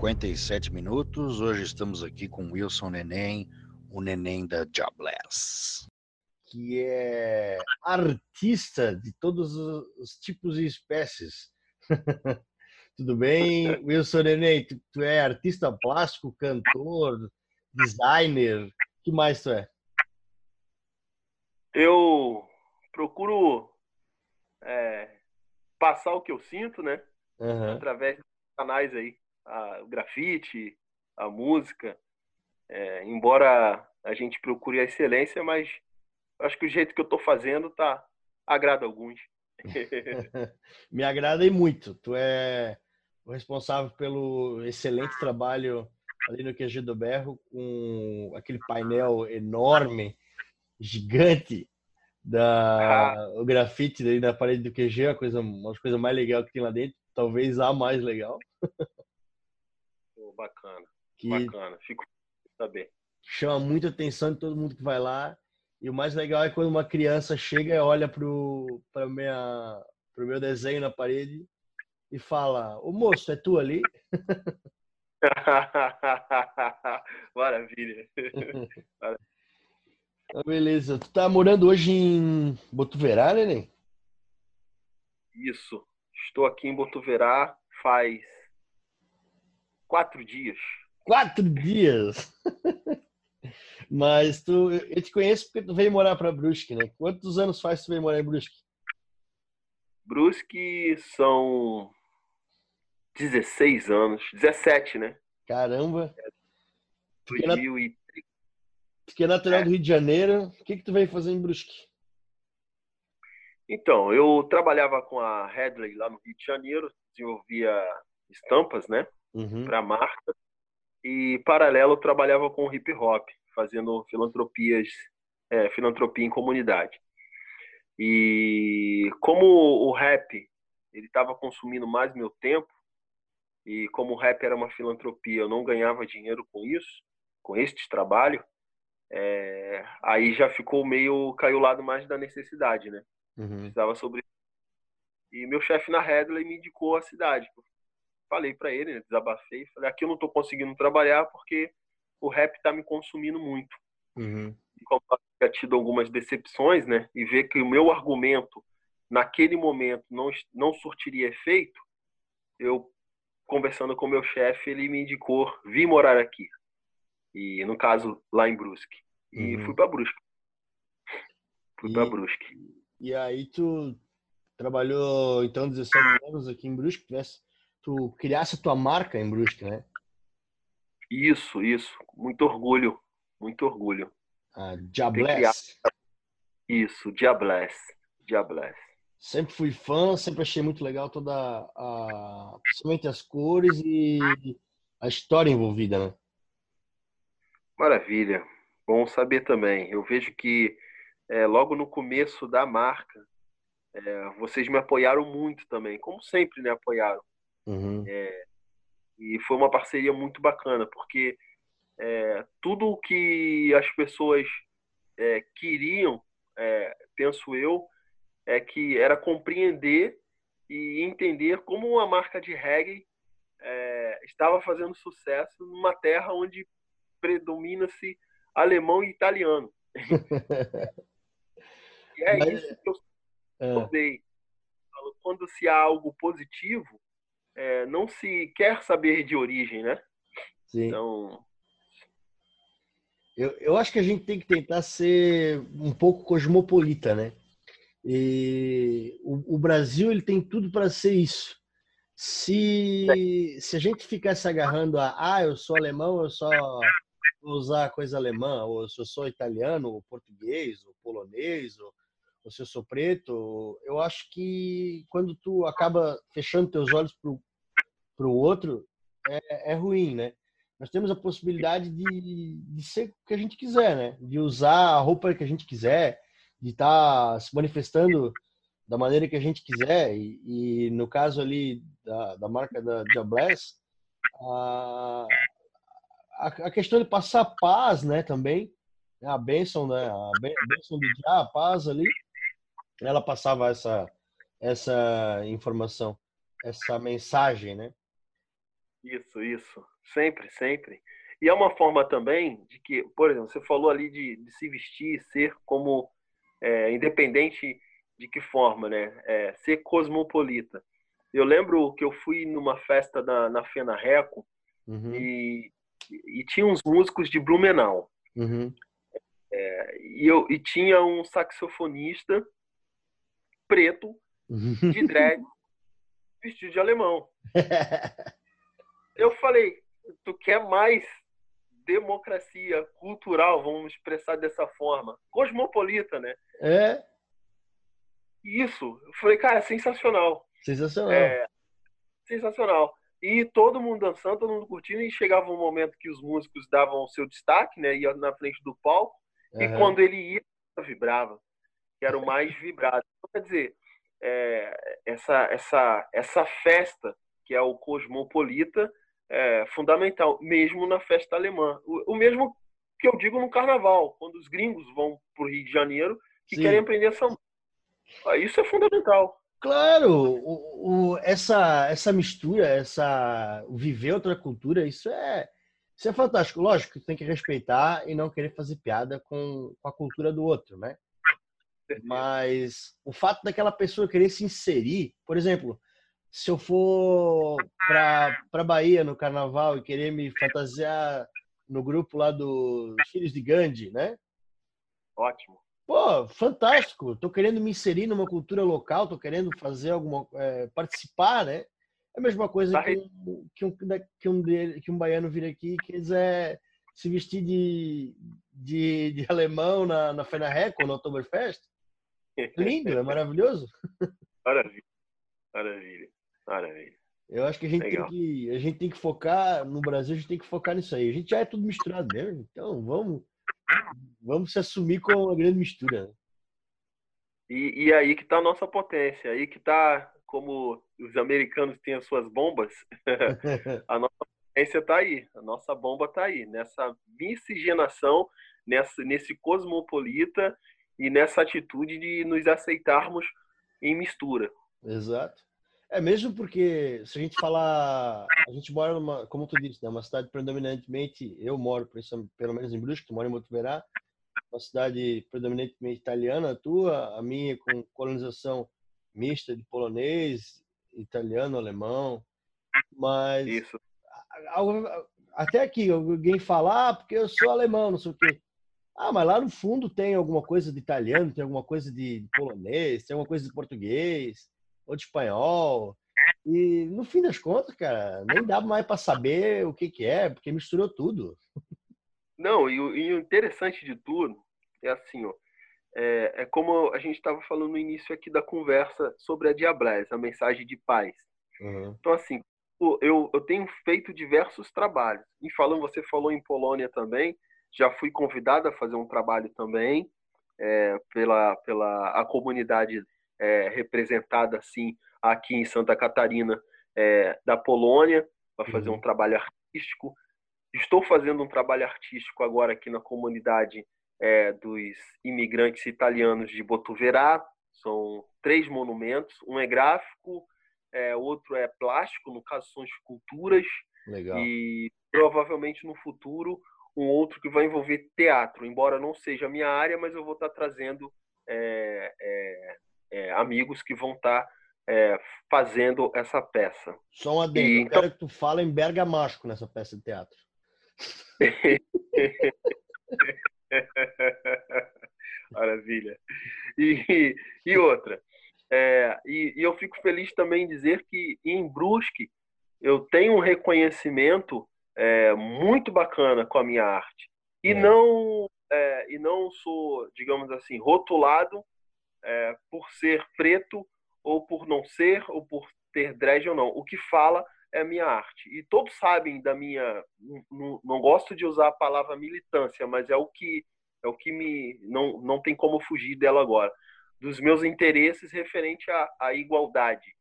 57 minutos. Hoje estamos aqui com Wilson Neném, o neném da Jobless, que é artista de todos os tipos e espécies. Tudo bem, Wilson Neném? Tu, tu, é artista plástico, cantor, designer, que mais tu é? Eu procuro é, passar o que eu sinto, né? Uhum. Através dos canais aí a, o grafite, a música. É, embora a gente procure a excelência, mas acho que o jeito que eu estou fazendo tá agrada alguns. Me agrada e muito. Tu é o responsável pelo excelente trabalho ali no QG do Berro, com aquele painel enorme, gigante, da ah. o grafite ali na parede do QG, a coisa, uma coisa mais legal que tem lá dentro, talvez a mais legal. bacana. Que bacana. Fico saber. Chama muita atenção de todo mundo que vai lá. E o mais legal é quando uma criança chega e olha pro, pra minha, pro meu desenho na parede e fala: Ô moço, é tu ali? Maravilha. Ah, beleza. Tu tá morando hoje em Botuverá, neném? Isso. Estou aqui em Botuverá faz quatro dias. Quatro dias? Mas tu, eu te conheço porque tu veio morar para Brusque, né? Quantos anos faz que tu veio morar em Brusque? Brusque são 16 anos, 17, né? Caramba! Fiquei, na... Fiquei natural é. do Rio de Janeiro. O que que tu veio fazer em Brusque? Então, eu trabalhava com a Headley lá no Rio de Janeiro, desenvolvia estampas, né? Uhum. para a marca. E, paralelo, eu trabalhava com hip hop, fazendo filantropias, é, filantropia em comunidade. E como o rap ele estava consumindo mais meu tempo, e como o rap era uma filantropia, eu não ganhava dinheiro com isso, com este trabalho, é, aí já ficou meio caiu o lado mais da necessidade, né? Uhum. Precisava sobre e meu chefe na Redley me indicou a cidade falei para ele, né, desabafei, falei, aqui eu não estou conseguindo trabalhar porque o rap está me consumindo muito. Uhum. E como eu tinha tido algumas decepções, né, e ver que o meu argumento naquele momento não, não surtiria efeito, eu, conversando com meu chefe, ele me indicou vir morar aqui. E, no caso, lá em Brusque. E uhum. fui para Brusque. Fui para Brusque. E aí tu trabalhou, então, 17 anos aqui em Brusque, tivesse tu criasse a tua marca em Brusque, né? Isso, isso. Muito orgulho, muito orgulho. Ah, Diabless. Isso, Diabless. Diabless. Sempre fui fã, sempre achei muito legal toda a, principalmente as cores e a história envolvida, né? Maravilha. Bom saber também. Eu vejo que é, logo no começo da marca, é, vocês me apoiaram muito também, como sempre, né? Apoiaram. Uhum. É, e foi uma parceria muito bacana, porque é, tudo o que as pessoas é, queriam, é, penso eu, é que era compreender e entender como uma marca de reggae é, estava fazendo sucesso numa terra onde predomina-se alemão e italiano. e é Mas... isso que eu é. Quando se há algo positivo, é, não se quer saber de origem, né? Sim. Então. Eu, eu acho que a gente tem que tentar ser um pouco cosmopolita, né? E o, o Brasil ele tem tudo para ser isso. Se, se a gente ficar se agarrando a ah, eu sou alemão, eu só vou usar coisa alemã, ou se eu sou italiano, ou português, ou polonês, ou, ou se eu sou preto, eu acho que quando tu acaba fechando teus olhos para o outro, é, é ruim, né? nós temos a possibilidade de, de ser o que a gente quiser, né? De usar a roupa que a gente quiser, de estar tá se manifestando da maneira que a gente quiser. E, e no caso ali da, da marca da Diabless, a, a, questão de passar paz, né, também, a bênção, né, a bênção do dia, a paz ali, ela passava essa, essa informação, essa mensagem, né? Isso, isso. Sempre, sempre. E é uma forma também de que, por exemplo, você falou ali de, de se vestir, ser como, é, independente de que forma, né? É, ser cosmopolita. Eu lembro que eu fui numa festa na, na Fena Reco uhum. e, e tinha uns músicos de Blumenau. Uhum. É, e, eu, e tinha um saxofonista preto, de drag, vestido de alemão. eu falei, tu quer mais democracia cultural, vamos expressar dessa forma, cosmopolita, né? É. Isso. Eu falei, cara, sensacional. Sensacional. É, sensacional. E todo mundo dançando, todo mundo curtindo, e chegava um momento que os músicos davam o seu destaque, né? Ia na frente do palco, uhum. e quando ele ia, vibrava. Que era o mais vibrado. Então, quer dizer, é, essa, essa, essa festa, que é o Cosmopolita, é fundamental, mesmo na festa alemã. O, o, mesmo que eu digo no carnaval, quando os gringos vão para o Rio de Janeiro e querem aprender samba. Isso é fundamental. Claro, o, o, essa, essa mistura, essa viver outra cultura, isso é, isso é fantástico. Lógico que tem que respeitar e não querer fazer piada com, com a cultura do outro, né? Mas o fato daquela pessoa querer se inserir, por exemplo, se eu for para Bahia no carnaval e querer me fantasiar no grupo lá dos Filhos de Gandhi, né? Ótimo. Pô, fantástico. Tô querendo me inserir numa cultura local, tô querendo fazer alguma. É, participar, né? É a mesma coisa tá que, um, que, um, que, um dele, que um baiano vir aqui e quiser se vestir de, de, de alemão na, na Feira Record, no Oktoberfest. Lindo, é maravilhoso. Maravilha. Maravilha. Maravilha. Eu acho que a gente, tem que a gente tem que focar, no Brasil, a gente tem que focar nisso aí. A gente já é tudo misturado mesmo, então vamos vamos se assumir com uma grande mistura. Né? E, e aí que está a nossa potência, aí que está, como os americanos têm as suas bombas, a nossa potência está aí, a nossa bomba está aí, nessa miscigenação, nessa, nesse cosmopolita e nessa atitude de nos aceitarmos em mistura. Exato. É mesmo porque se a gente falar, a gente mora numa, como tu disse, né, uma cidade predominantemente, eu moro pelo menos em Brusque, tu mora em Motuverá, uma cidade predominantemente italiana, a tua, a minha com colonização mista de polonês, italiano, alemão, mas Isso. até aqui alguém falar ah, porque eu sou alemão, não sei o quê. Ah, mas lá no fundo tem alguma coisa de italiano, tem alguma coisa de polonês, tem alguma coisa de português ou de espanhol. E no fim das contas, cara, nem dá mais para saber o que, que é, porque misturou tudo. Não, e o, e o interessante de tudo é assim, ó, é, é como a gente estava falando no início aqui da conversa sobre a Diablés, a mensagem de paz. Uhum. Então, assim, eu, eu tenho feito diversos trabalhos. E falando, você falou em Polônia também, já fui convidado a fazer um trabalho também é, pela, pela a comunidade é, representada assim aqui em Santa Catarina é, da Polônia para fazer uhum. um trabalho artístico. Estou fazendo um trabalho artístico agora aqui na comunidade é, dos imigrantes italianos de Botuverá. São três monumentos. Um é gráfico, é, outro é plástico, no caso são esculturas. Legal. E provavelmente no futuro um outro que vai envolver teatro, embora não seja a minha área, mas eu vou estar trazendo é, é, é, amigos que vão estar tá, é, fazendo essa peça. Só um adendo, e, então... quero que tu fale em bergamasco nessa peça de teatro. Maravilha. E, e outra, é, e, e, eu fico feliz também em dizer que em Brusque eu tenho um reconhecimento é, muito bacana com a minha arte. E, é. não, é, e não sou, digamos assim, rotulado é, por ser preto ou por não ser, ou por ter dread ou não. O que fala é a minha arte. E todos sabem da minha. Não, não gosto de usar a palavra militância, mas é o que é o que me não, não tem como fugir dela agora dos meus interesses referente à, à igualdade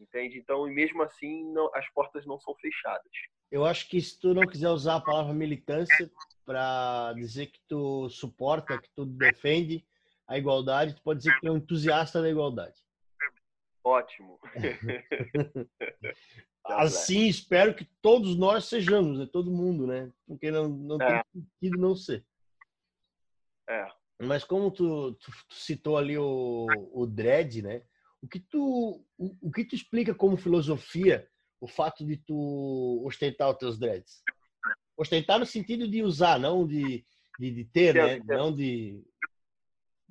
entende então e mesmo assim não, as portas não são fechadas eu acho que se tu não quiser usar a palavra militância para dizer que tu suporta que tu defende a igualdade tu pode dizer que tu é um entusiasta da igualdade ótimo assim espero que todos nós sejamos né? todo mundo né porque não não é. tem sentido não ser é. Mas como tu, tu, tu, citou ali o, o dread, né? O que tu o, o, que tu explica como filosofia o fato de tu ostentar os teus dreads? Ostentar no sentido de usar, não de, de, de ter, entendo, né? Entendo. Não de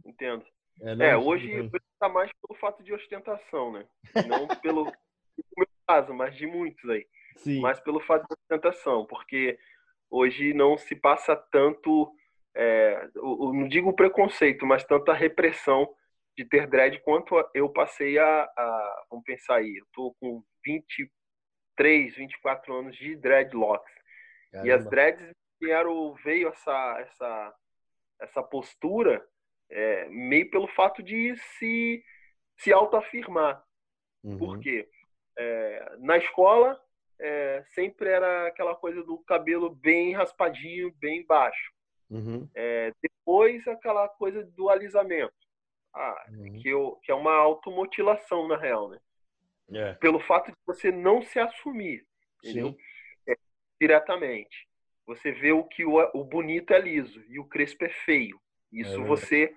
Entendo. É, é hoje está mais pelo fato de ostentação, né? Não pelo meu caso, mas de muitos aí. Sim. Mas pelo fato de ostentação, porque hoje não se passa tanto é, eu não digo preconceito, mas tanta repressão de ter dread quanto eu passei a, a vamos pensar aí, eu tô com 23, 24 anos de dreadlocks. Caramba. E as dreads vieram, veio essa, essa, essa postura é, meio pelo fato de se, se autoafirmar. Uhum. Por quê? É, na escola, é, sempre era aquela coisa do cabelo bem raspadinho, bem baixo. Uhum. É, depois, aquela coisa do alisamento, ah, uhum. que, eu, que é uma automutilação, na real, né? É. Pelo fato de você não se assumir, entendeu? É, diretamente. Você vê o que o, o bonito é liso e o crespo é feio. Isso é você,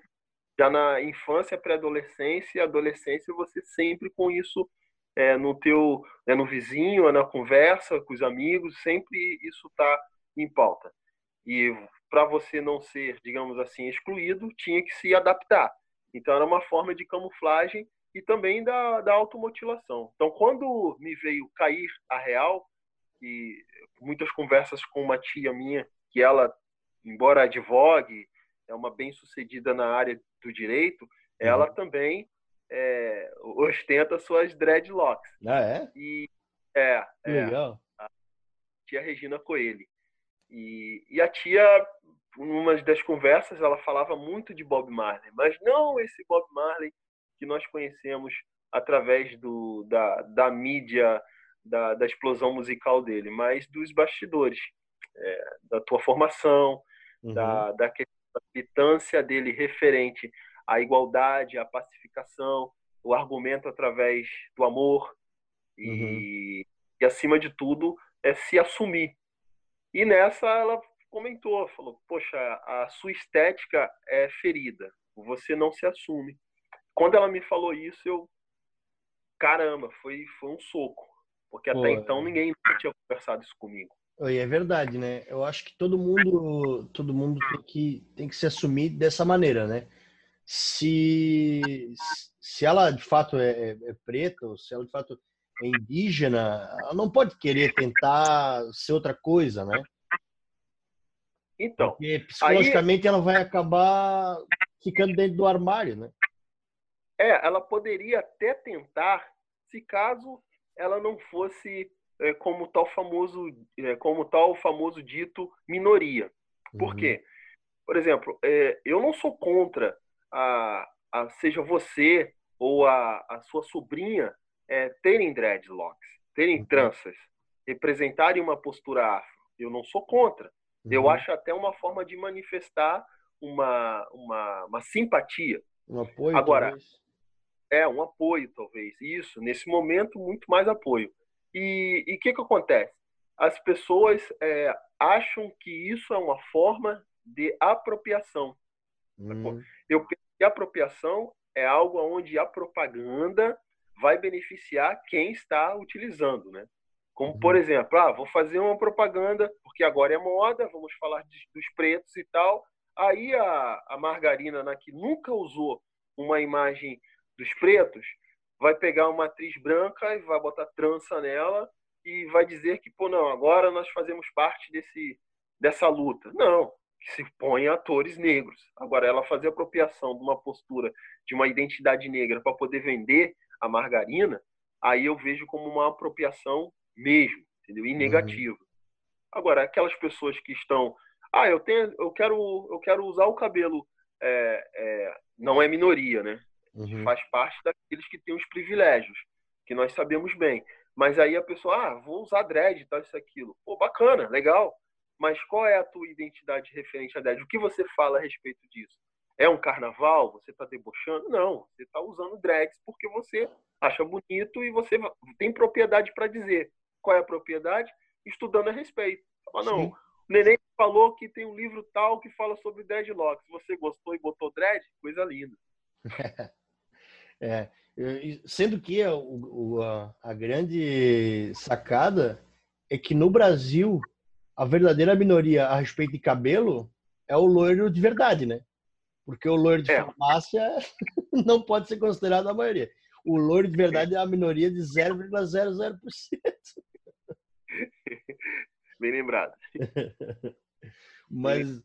já na infância, pré-adolescência e adolescência, você sempre com isso é, no teu, é, no vizinho, é na conversa com os amigos, sempre isso está em pauta. E para você não ser, digamos assim, excluído, tinha que se adaptar. Então era uma forma de camuflagem e também da, da automutilação. Então quando me veio cair a real, e muitas conversas com uma tia minha, que ela, embora advogue, é uma bem-sucedida na área do direito, uhum. ela também é, ostenta suas dreadlocks. Ah, é? E, é, é Legal. A tia Regina Coelho. E, e a tia, numa das conversas, ela falava muito de Bob Marley, mas não esse Bob Marley que nós conhecemos através do, da, da mídia, da, da explosão musical dele, mas dos bastidores, é, da tua formação, uhum. da, da militância dele referente à igualdade, à pacificação, o argumento através do amor e, uhum. e acima de tudo, é se assumir, e nessa ela comentou, falou: Poxa, a sua estética é ferida, você não se assume. Quando ela me falou isso, eu. Caramba, foi, foi um soco. Porque Pô, até então ninguém tinha conversado isso comigo. E é verdade, né? Eu acho que todo mundo, todo mundo tem que, tem que se assumir dessa maneira, né? Se, se ela de fato é, é, é preta, ou se ela de fato é indígena, ela não pode querer tentar ser outra coisa, né? Então. Porque psicologicamente aí... ela vai acabar ficando dentro do armário, né? É, ela poderia até tentar, se caso ela não fosse é, como tal famoso, é, como tal famoso dito minoria. Por uhum. quê? Por exemplo, é, eu não sou contra a, a seja você ou a, a sua sobrinha é, terem dreadlocks, terem uhum. tranças, representarem uma postura afro. Eu não sou contra. Uhum. Eu acho até uma forma de manifestar uma, uma, uma simpatia. Um apoio, Agora, talvez. É, um apoio, talvez. Isso, nesse momento, muito mais apoio. E o que, que acontece? As pessoas é, acham que isso é uma forma de apropriação. Hum. Eu penso que apropriação é algo onde a propaganda vai beneficiar quem está utilizando, né? Como, por uhum. exemplo, ah, vou fazer uma propaganda, porque agora é moda, vamos falar de, dos pretos e tal. Aí a, a Margarina, né, que nunca usou uma imagem dos pretos, vai pegar uma atriz branca e vai botar trança nela e vai dizer que, pô, não, agora nós fazemos parte desse, dessa luta. Não, que se põe atores negros. Agora, ela fazer apropriação de uma postura, de uma identidade negra para poder vender a margarina, aí eu vejo como uma apropriação mesmo, entendeu? E uhum. negativo. Uhum. Agora, aquelas pessoas que estão, ah, eu tenho, eu quero, eu quero usar o cabelo, é, é, não é minoria, né? Uhum. Faz parte daqueles que têm os privilégios, que nós sabemos bem. Mas aí a pessoa, ah, vou usar dread, tal, isso, aquilo. Pô, bacana, legal. Mas qual é a tua identidade referente a dread? O que você fala a respeito disso? É um carnaval? Você está debochando? Não, você está usando dreads porque você acha bonito e você tem propriedade para dizer. Qual é a propriedade? Estudando a respeito. Fala, não, Sim. o Neném falou que tem um livro tal que fala sobre dreadlocks. Você gostou e botou dread? Coisa linda. é, sendo que a, a, a grande sacada é que no Brasil a verdadeira minoria a respeito de cabelo é o loiro de verdade, né? Porque o loiro de é. farmácia não pode ser considerado a maioria. O loiro de verdade é a minoria de 0,00%. Bem lembrado. Mas,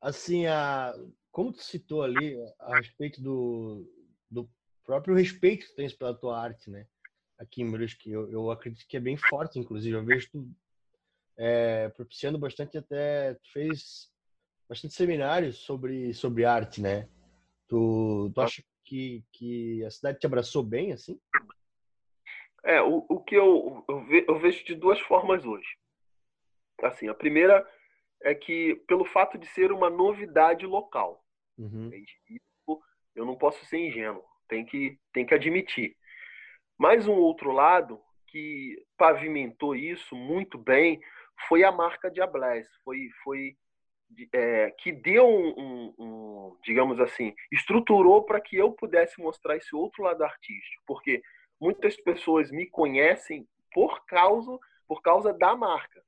assim, a, como tu citou ali a respeito do, do próprio respeito que tu tens pela tua arte, né? Aqui em Brusque, eu, eu acredito que é bem forte, inclusive. Eu vejo tu é, propiciando bastante até tu fez bastante semanários sobre sobre arte né tu, tu acha que, que a cidade te abraçou bem assim é o, o que eu, eu, ve, eu vejo de duas formas hoje assim a primeira é que pelo fato de ser uma novidade local uhum. isso, eu não posso ser ingênuo tem que tem que admitir mas um outro lado que pavimentou isso muito bem foi a marca de Ablés, foi, foi é, que deu um, um, um, digamos assim, estruturou para que eu pudesse mostrar esse outro lado artístico, porque muitas pessoas me conhecem por causa, por causa da marca,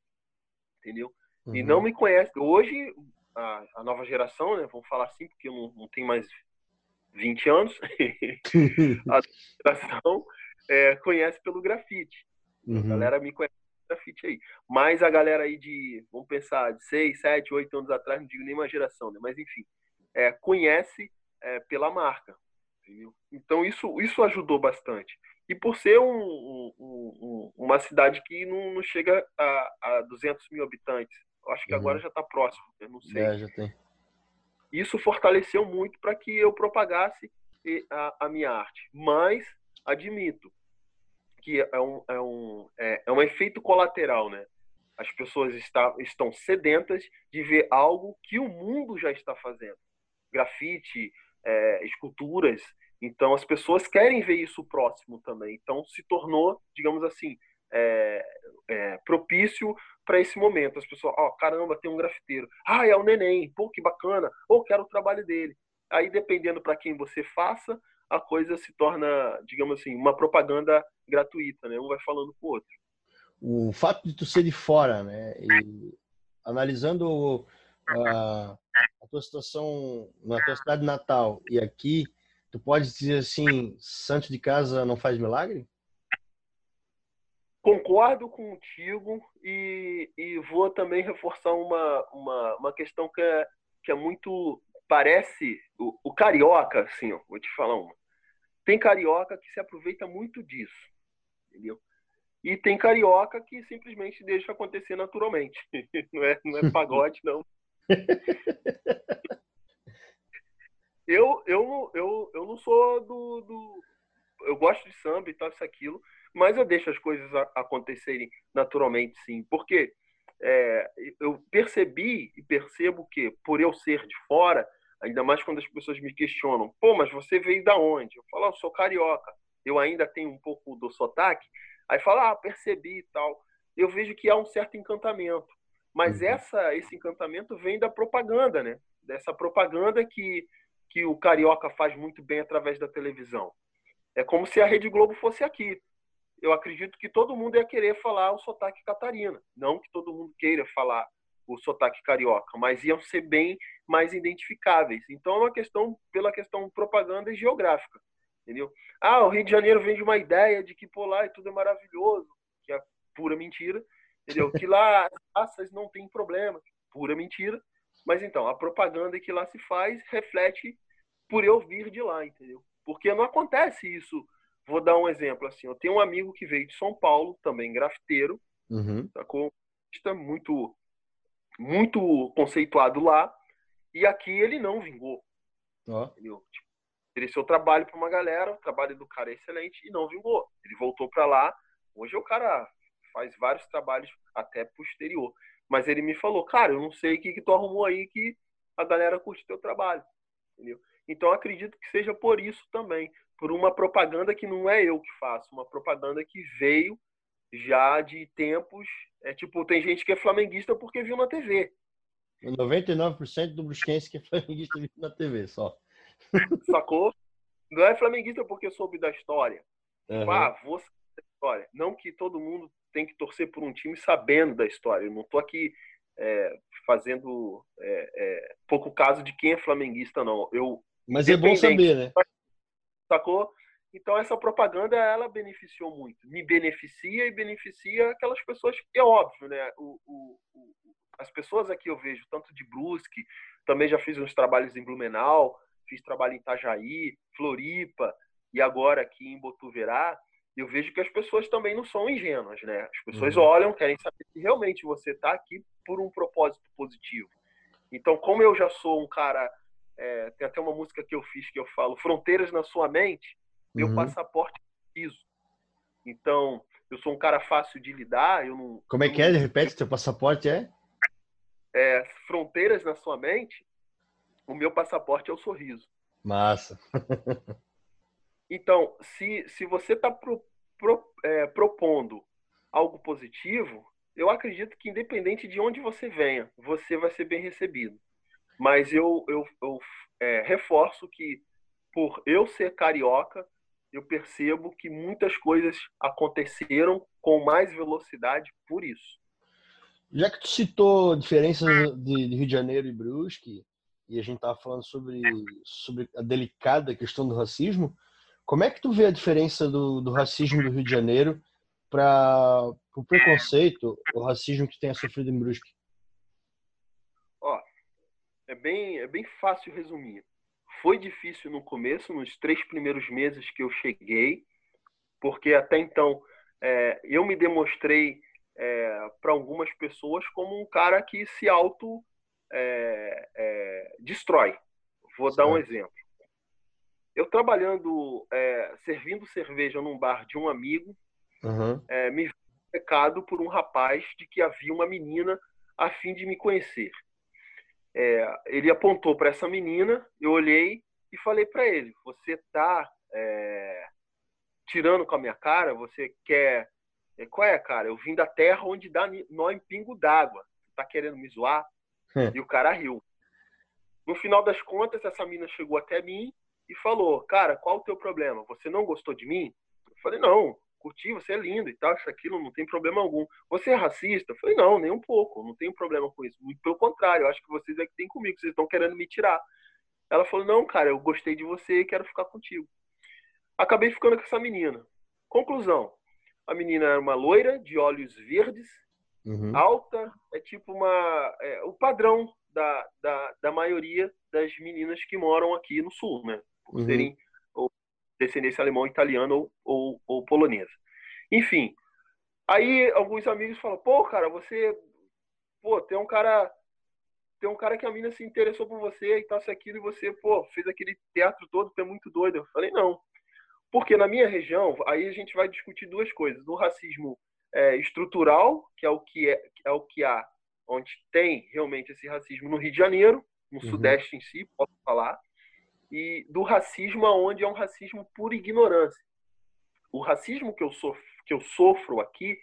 entendeu? Uhum. E não uhum. me conhecem. Hoje, a, a, nova geração, né, vamos falar assim, porque eu não, não tenho mais 20 anos, a geração é, conhece pelo grafite. Uhum. A galera me conhece grafite aí. Mas a galera aí de, vamos pensar, de 6, 7, 8 anos atrás, não digo nem uma geração, né? Mas enfim, é, conhece é, pela marca. Entendeu? Então isso, isso ajudou bastante. E por ser um, um, um, uma cidade que não, não chega a, a 200 mil habitantes, acho que uhum. agora já está próximo, eu não sei. É, já tem. Isso fortaleceu muito para que eu propagasse a, a minha arte. Mas, admito, que é um, é um, é, é um efeito colateral, né? As pessoas está, estão sedentas de ver algo que o mundo já está fazendo. Grafite, é, esculturas. Então, as pessoas querem ver isso próximo também. Então, se tornou, digamos assim, é, é, propício para esse momento. As pessoas, ó, oh, caramba, tem um grafiteiro. Ah, é o neném. Pô, que bacana. Ou quero o trabalho dele. Aí, dependendo para quem você faça, a coisa se torna, digamos assim, uma propaganda gratuita, né? Um vai falando com o outro. O fato de tu ser de fora, né? E analisando a, a tua situação na tua cidade natal e aqui, tu pode dizer assim, santo de casa não faz milagre? Concordo contigo e, e vou também reforçar uma, uma, uma questão que é, que é muito parece o, o carioca, assim, ó, vou te falar uma. Tem carioca que se aproveita muito disso, entendeu? E tem carioca que simplesmente deixa acontecer naturalmente. Não é, não é pagode, não. eu, eu, eu, eu não sou do, do. Eu gosto de samba e tal, isso, aquilo, mas eu deixo as coisas acontecerem naturalmente, sim. Porque é, eu percebi e percebo que, por eu ser de fora, Ainda mais quando as pessoas me questionam, pô, mas você veio da onde? Eu falo, ah, eu sou carioca. Eu ainda tenho um pouco do sotaque. Aí fala, ah, percebi e tal. Eu vejo que há um certo encantamento. Mas uhum. essa, esse encantamento vem da propaganda, né? Dessa propaganda que, que o carioca faz muito bem através da televisão. É como se a Rede Globo fosse aqui. Eu acredito que todo mundo ia querer falar o sotaque catarina. Não que todo mundo queira falar o sotaque carioca, mas iam ser bem mais identificáveis. Então é uma questão pela questão propaganda e geográfica, entendeu? Ah, o Rio de Janeiro vem de uma ideia de que por lá tudo é maravilhoso, que é pura mentira, entendeu? Que lá as raças não tem problema, pura mentira. Mas então, a propaganda que lá se faz reflete por eu vir de lá, entendeu? Porque não acontece isso. Vou dar um exemplo assim. Eu tenho um amigo que veio de São Paulo, também grafiteiro, uhum. sacou? Muito, muito conceituado lá. E aqui ele não vingou. Oh. Entendeu? Tipo, ofereceu trabalho para uma galera, o trabalho do cara é excelente e não vingou. Ele voltou para lá. Hoje o cara faz vários trabalhos até posterior. Mas ele me falou, cara, eu não sei o que, que tu arrumou aí que a galera curte teu trabalho. Entendeu? Então acredito que seja por isso também, por uma propaganda que não é eu que faço, uma propaganda que veio já de tempos. É tipo, tem gente que é flamenguista porque viu na TV. 99% do brusquense que é flamenguista viu na TV só. Sacou? Não é flamenguista porque soube da história. Uhum. Ah, vou saber da história. Não que todo mundo tem que torcer por um time sabendo da história. Eu não tô aqui é, fazendo é, é, pouco caso de quem é flamenguista, não. Eu, Mas é bom saber, né? Sacou? Então essa propaganda ela beneficiou muito, me beneficia e beneficia aquelas pessoas é óbvio, né? O, o, o, as pessoas aqui eu vejo tanto de Brusque, também já fiz uns trabalhos em Blumenau, fiz trabalho em Itajaí, Floripa e agora aqui em Botuverá. Eu vejo que as pessoas também não são ingênuas, né? As pessoas uhum. olham, querem saber se realmente você está aqui por um propósito positivo. Então, como eu já sou um cara, é, tem até uma música que eu fiz que eu falo fronteiras na sua mente, meu uhum. passaporte é piso. Então, eu sou um cara fácil de lidar. Eu não, Como é que é? Repete, seu passaporte é? é? Fronteiras na sua mente, o meu passaporte é o sorriso. Massa. então, se, se você está pro, pro, é, propondo algo positivo, eu acredito que independente de onde você venha, você vai ser bem recebido. Mas eu, eu, eu é, reforço que por eu ser carioca, eu percebo que muitas coisas aconteceram com mais velocidade por isso. Já que tu citou diferenças de, de Rio de Janeiro e Brusque, e a gente estava falando sobre, sobre a delicada questão do racismo, como é que tu vê a diferença do, do racismo do Rio de Janeiro para o preconceito, o racismo que tenha sofrido em Brusque? É bem, é bem fácil resumir. Foi difícil no começo, nos três primeiros meses que eu cheguei, porque até então é, eu me demonstrei é, para algumas pessoas como um cara que se auto é, é destrói. Vou dar um exemplo. Eu trabalhando, é, servindo cerveja num bar de um amigo, uhum. me vi pecado por um rapaz de que havia uma menina a fim de me conhecer. É, ele apontou para essa menina, eu olhei e falei para ele: Você está é, tirando com a minha cara? Você quer. É, qual é, cara? Eu vim da terra onde dá nó em pingo d'água. Tá querendo me zoar? Hum. E o cara riu. No final das contas, essa menina chegou até mim e falou: Cara, qual o teu problema? Você não gostou de mim? Eu falei: Não, curti, você é lindo e tal, isso, aquilo, não tem problema algum. Você é racista? Eu falei, não, nem um pouco, não tenho problema com isso. Muito pelo contrário, eu acho que vocês é que tem comigo, vocês estão querendo me tirar. Ela falou, não, cara, eu gostei de você e quero ficar contigo. Acabei ficando com essa menina. Conclusão, a menina era uma loira, de olhos verdes, uhum. alta, é tipo uma... É, o padrão da, da, da maioria das meninas que moram aqui no Sul, né? Por uhum. serem descendência alemão, italiana ou, ou, ou, polonesa. Enfim, aí alguns amigos falam, pô, cara, você, pô, tem um cara, tem um cara que a mina se interessou por você e tal, isso aquilo, e você, pô, fez aquele teatro todo, tu é muito doido. Eu falei, não. Porque na minha região, aí a gente vai discutir duas coisas. O racismo é, estrutural, que é o que, é, é o que há, onde tem realmente esse racismo no Rio de Janeiro, no uhum. Sudeste em si, posso falar, e do racismo onde é um racismo por ignorância. O racismo que eu sofro, que eu sofro aqui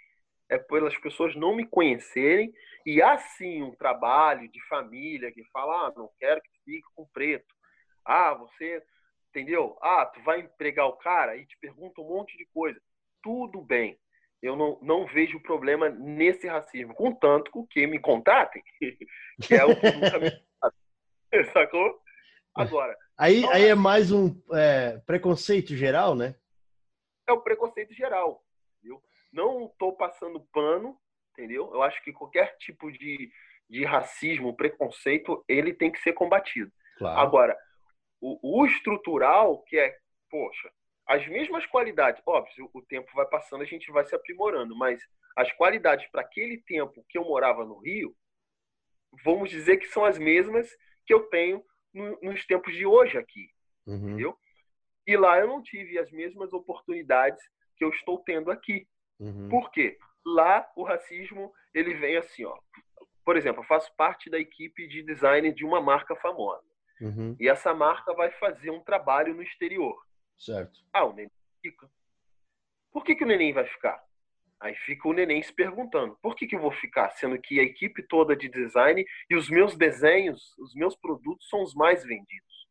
é pelas pessoas não me conhecerem e assim um trabalho de família que fala, ah, não quero que fique com preto. Ah, você, entendeu? Ah, tu vai empregar o cara e te pergunta um monte de coisa. Tudo bem. Eu não, não vejo problema nesse racismo, contanto que me contratem, que é o que nunca me sacou? Agora, Aí, aí é mais um é, preconceito geral, né? É o preconceito geral, entendeu? Não estou passando pano, entendeu? Eu acho que qualquer tipo de, de racismo, preconceito, ele tem que ser combatido. Claro. Agora, o, o estrutural, que é, poxa, as mesmas qualidades, óbvio, o tempo vai passando, a gente vai se aprimorando, mas as qualidades para aquele tempo que eu morava no Rio, vamos dizer que são as mesmas que eu tenho no, nos tempos de hoje aqui, uhum. entendeu? E lá eu não tive as mesmas oportunidades que eu estou tendo aqui. Uhum. Por quê? Lá o racismo ele vem assim, ó. Por exemplo, eu faço parte da equipe de design de uma marca famosa. Uhum. E essa marca vai fazer um trabalho no exterior. Certo. Ah, o neném fica. Por que, que o neném vai ficar? Aí fica o neném se perguntando: por que, que eu vou ficar? Sendo que a equipe toda de design e os meus desenhos, os meus produtos são os mais vendidos.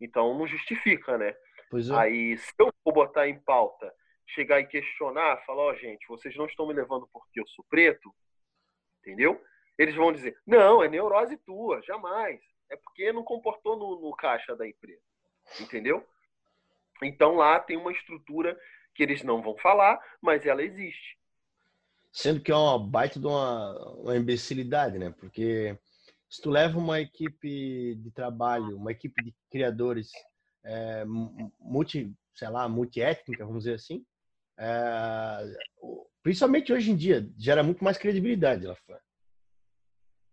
Então não justifica, né? É. Aí, se eu for botar em pauta, chegar e questionar, falar: ó, oh, gente, vocês não estão me levando porque eu sou preto, entendeu? Eles vão dizer: não, é neurose tua, jamais. É porque não comportou no, no caixa da empresa, entendeu? Então lá tem uma estrutura que eles não vão falar, mas ela existe. Sendo que é uma baita de uma, uma imbecilidade, né? Porque se tu leva uma equipe de trabalho, uma equipe de criadores é, multi, sei lá, multiétnica, vamos dizer assim, é, principalmente hoje em dia, gera muito mais credibilidade lá fora.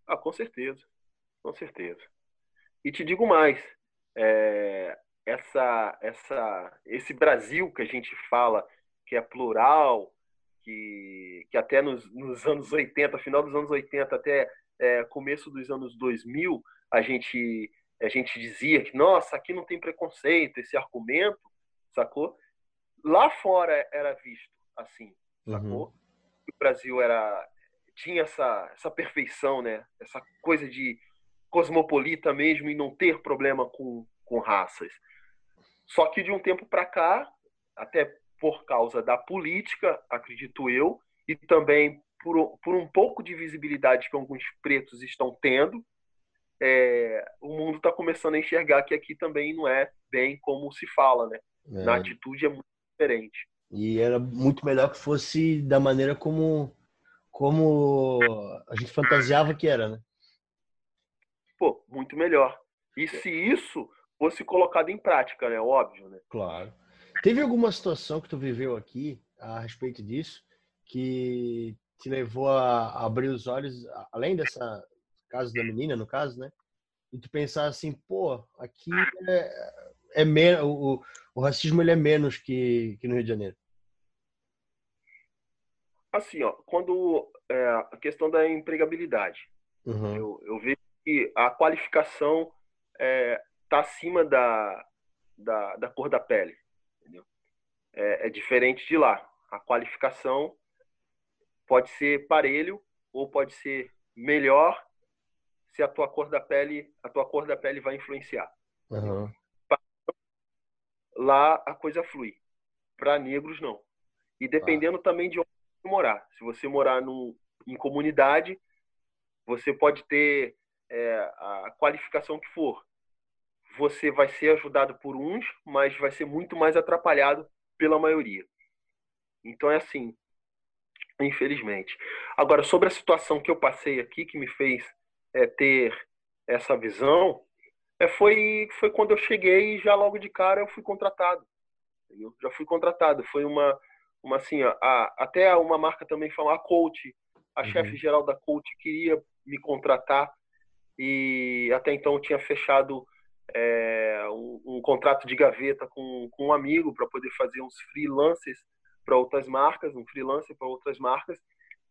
Ah, com certeza, com certeza. E te digo mais, é, essa, essa, esse Brasil que a gente fala, que é plural, que, que até nos, nos anos 80, final dos anos 80 até é, começo dos anos 2000, a gente, a gente dizia que, nossa, aqui não tem preconceito, esse argumento, sacou? Lá fora era visto assim, sacou? Uhum. O Brasil era tinha essa, essa perfeição, né? Essa coisa de cosmopolita mesmo e não ter problema com, com raças. Só que de um tempo para cá, até por causa da política, acredito eu, e também por, por um pouco de visibilidade que alguns pretos estão tendo, é, o mundo está começando a enxergar que aqui também não é bem como se fala, né? É. Na atitude é muito diferente. E era muito melhor que fosse da maneira como, como a gente fantasiava que era, né? Pô, muito melhor. E se isso fosse colocado em prática, né? Óbvio, né? Claro. Teve alguma situação que tu viveu aqui a respeito disso que te levou a abrir os olhos, além dessa caso da menina, no caso, né? E tu pensar assim, pô, aqui é, é menos, o, o racismo ele é menos que, que no Rio de Janeiro. Assim, ó, quando é, a questão da empregabilidade, uhum. eu, eu vejo que a qualificação é, está acima da, da, da, cor da pele. É, é, diferente de lá. A qualificação pode ser parelho ou pode ser melhor se a tua cor da pele, a tua cor da pele vai influenciar. Uhum. Lá a coisa flui. Para negros não. E dependendo ah. também de onde você morar. Se você morar no, em comunidade, você pode ter é, a qualificação que for você vai ser ajudado por uns, mas vai ser muito mais atrapalhado pela maioria. Então é assim, infelizmente. Agora, sobre a situação que eu passei aqui, que me fez é, ter essa visão, é, foi, foi quando eu cheguei e já logo de cara eu fui contratado. Eu já fui contratado. Foi uma, uma assim, a, até uma marca também falou, a Coach, a uhum. chefe geral da Coach queria me contratar e até então eu tinha fechado é, um, um, contrato de gaveta com, com um amigo para poder fazer uns freelancers para outras marcas, um freelancer para outras marcas,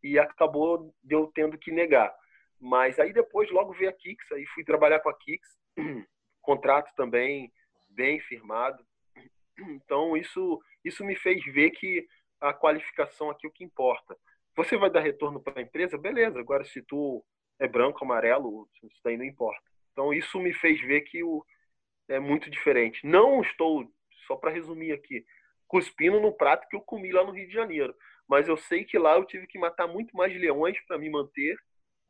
e acabou eu tendo que negar. Mas aí depois logo veio a Kix, aí fui trabalhar com a Kix, contrato também bem firmado. Então isso isso me fez ver que a qualificação aqui é o que importa. Você vai dar retorno para a empresa, beleza. Agora se tu é branco, amarelo, isso daí não importa. Então isso me fez ver que o, é muito diferente. Não estou, só para resumir aqui, cuspindo no prato que eu comi lá no Rio de Janeiro. Mas eu sei que lá eu tive que matar muito mais leões para me manter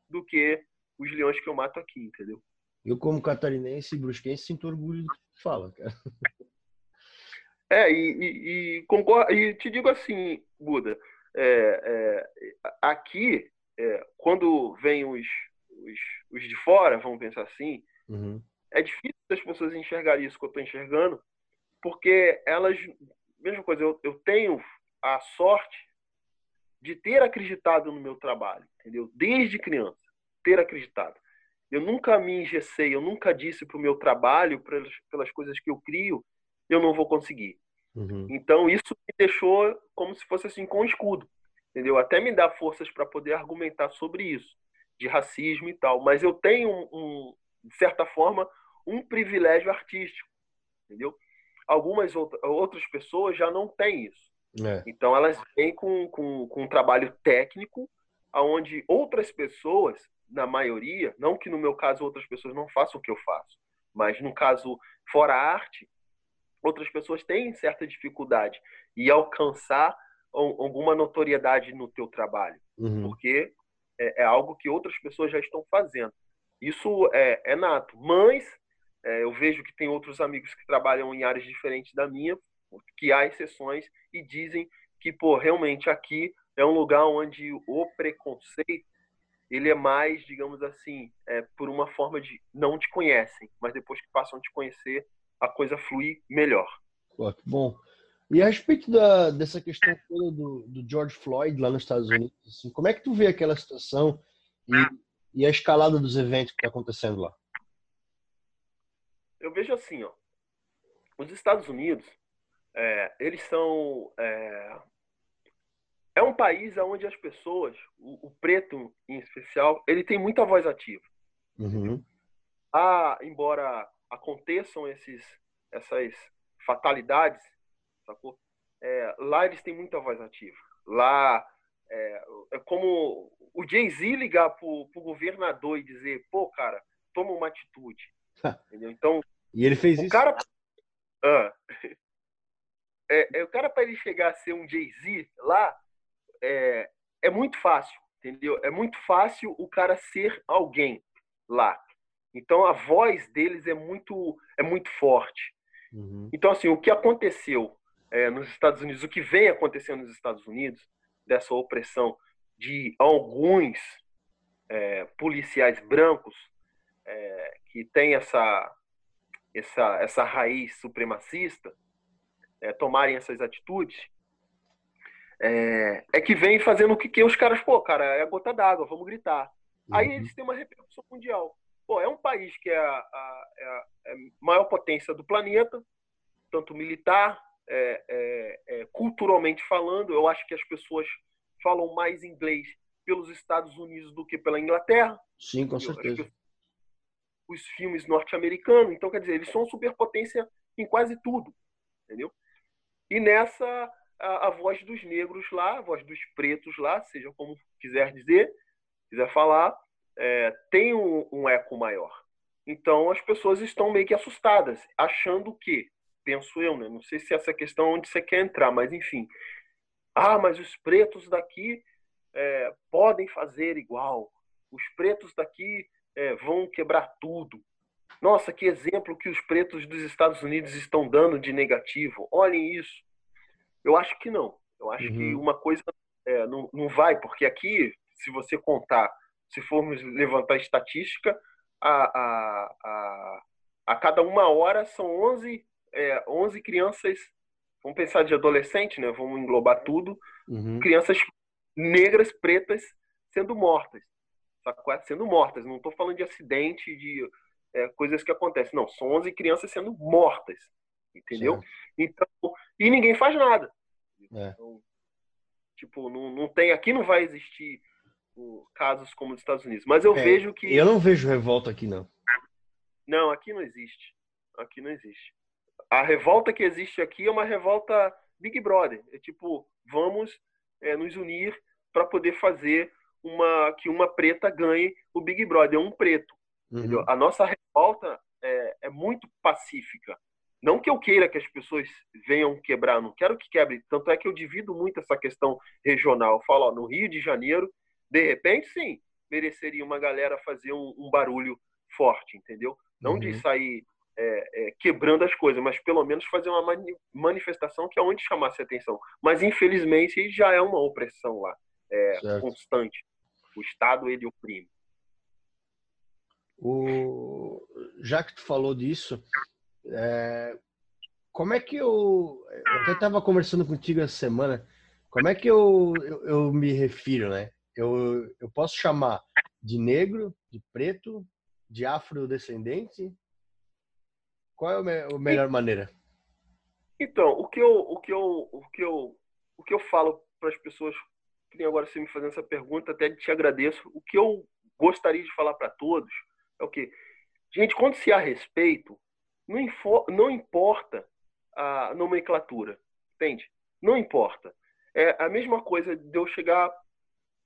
do que os leões que eu mato aqui, entendeu? Eu, como catarinense e brusquense, sinto orgulho do que fala, cara. É, e, e, e, concordo, e te digo assim, Buda, é, é, aqui, é, quando vem os, os, os de fora, vamos pensar assim, uhum. É difícil as pessoas enxergarem isso que eu estou enxergando, porque elas mesma coisa, eu, eu tenho a sorte de ter acreditado no meu trabalho, entendeu? Desde criança, ter acreditado. Eu nunca me engessei, eu nunca disse para o meu trabalho, pelas, pelas coisas que eu crio, eu não vou conseguir. Uhum. Então, isso me deixou como se fosse assim, com um escudo, entendeu? Até me dá forças para poder argumentar sobre isso, de racismo e tal. Mas eu tenho, um, um, de certa forma, um privilégio artístico, entendeu? Algumas outras pessoas já não têm isso. É. Então, elas vêm com, com, com um trabalho técnico, onde outras pessoas na maioria, não que no meu caso outras pessoas não façam o que eu faço, mas no caso fora arte, outras pessoas têm certa dificuldade e alcançar alguma notoriedade no teu trabalho, uhum. porque é, é, algo que outras pessoas já estão fazendo. Isso é, é nato, mas é, eu vejo que tem outros amigos que trabalham em áreas diferentes da minha, que há exceções e dizem que, pô, realmente aqui é um lugar onde o preconceito ele é mais, digamos assim, é, por uma forma de não te conhecem, mas depois que passam a te conhecer, a coisa flui melhor. Bom. E a respeito da, dessa questão toda do, do, George Floyd lá nos Estados Unidos, assim, como é que tu vê aquela situação e, e a escalada dos eventos que está acontecendo lá? Eu vejo assim, ó, os Estados Unidos, é, eles são é, é um país onde as pessoas, o, o, preto em especial, ele tem muita voz ativa. Uhum. Ah, embora aconteçam esses, essas fatalidades, sacou? É, lá eles têm muita voz ativa. Lá é, é como o Jay-Z ligar pro, pro governador e dizer, pô, cara, toma uma atitude. Entendeu? Então. E ele fez o isso. Cara, ah, é, é, o cara para ele chegar a ser um Jay-Z lá, é, é muito fácil, entendeu? É muito fácil o cara ser alguém lá. Então a voz deles é muito é muito forte. Uhum. Então assim, o que aconteceu é, nos Estados Unidos, o que vem acontecendo nos Estados Unidos dessa opressão de alguns é, policiais brancos é, que têm essa essa essa raiz supremacista é, tomarem essas atitudes é, é que vem fazendo o que, que os caras, pô, cara, é a gota d'água, vamos gritar. Uhum. Aí eles têm uma repercussão mundial. Pô, é um país que é a, a, é a, é maior potência do planeta, tanto militar, é, é, culturalmente falando. Eu acho que as pessoas falam mais inglês pelos Estados Unidos do que pela Inglaterra. Sim, com certeza. Os filmes norte-americanos. Então, quer dizer, eles são superpotência em quase tudo. Entendeu? E nessa a, a, voz dos negros lá, a voz dos pretos lá, seja como quiser dizer, quiser falar, é, tem um, um eco maior. Então as pessoas estão meio que assustadas, achando que, penso eu, né? Não sei se essa questão é onde você quer entrar, mas enfim. Ah, mas os pretos daqui é, podem fazer igual. Os pretos daqui é, vão quebrar tudo. Nossa, que exemplo que os pretos dos Estados Unidos estão dando de negativo. Olhem isso. Eu acho que não. Eu acho uhum. que uma coisa é, não, não vai, porque aqui, se você contar, se formos levantar estatística, a, a, a, a cada uma hora são 11, é, 11 crianças, vamos pensar de adolescente, né? vamos englobar tudo, uhum. crianças negras, pretas, sendo mortas. Sendo mortas. Não estou falando de acidente, de é, coisas que acontecem. Não, são 11 crianças sendo mortas entendeu? Então, e ninguém faz nada. É. Então, tipo, não, não tem, aqui não vai existir casos como os Estados Unidos, mas eu é, vejo que Eu não vejo revolta aqui não. Não, aqui não existe. Aqui não existe. A revolta que existe aqui é uma revolta Big Brother. É tipo, vamos é, nos unir para poder fazer uma que uma preta ganhe o Big Brother, um preto. Uhum. A nossa revolta é, é muito pacífica. Não que eu queira que as pessoas venham quebrar, não quero que quebre. Tanto é que eu divido muito essa questão regional. Eu falo, ó, no Rio de Janeiro, de repente, sim, mereceria uma galera fazer um, um barulho forte, entendeu? Não uhum. de sair é, é, quebrando as coisas, mas pelo menos fazer uma mani manifestação que é onde chamasse atenção. Mas infelizmente já é uma opressão lá, é, constante. O Estado ele oprime. O... Já que tu falou disso, é, como é que eu. Eu até estava conversando contigo essa semana. Como é que eu, eu, eu, me refiro, né? Eu, eu posso chamar de negro, de preto, de afrodescendente? Qual é a melhor maneira? Então, o que eu, o que eu, o que eu, o que eu falo para as pessoas que nem agora você me fazendo essa pergunta, até te agradeço. O que eu gostaria de falar para todos é o que, gente, quando se há respeito, não, infor, não importa a nomenclatura, entende? Não importa. É a mesma coisa de eu chegar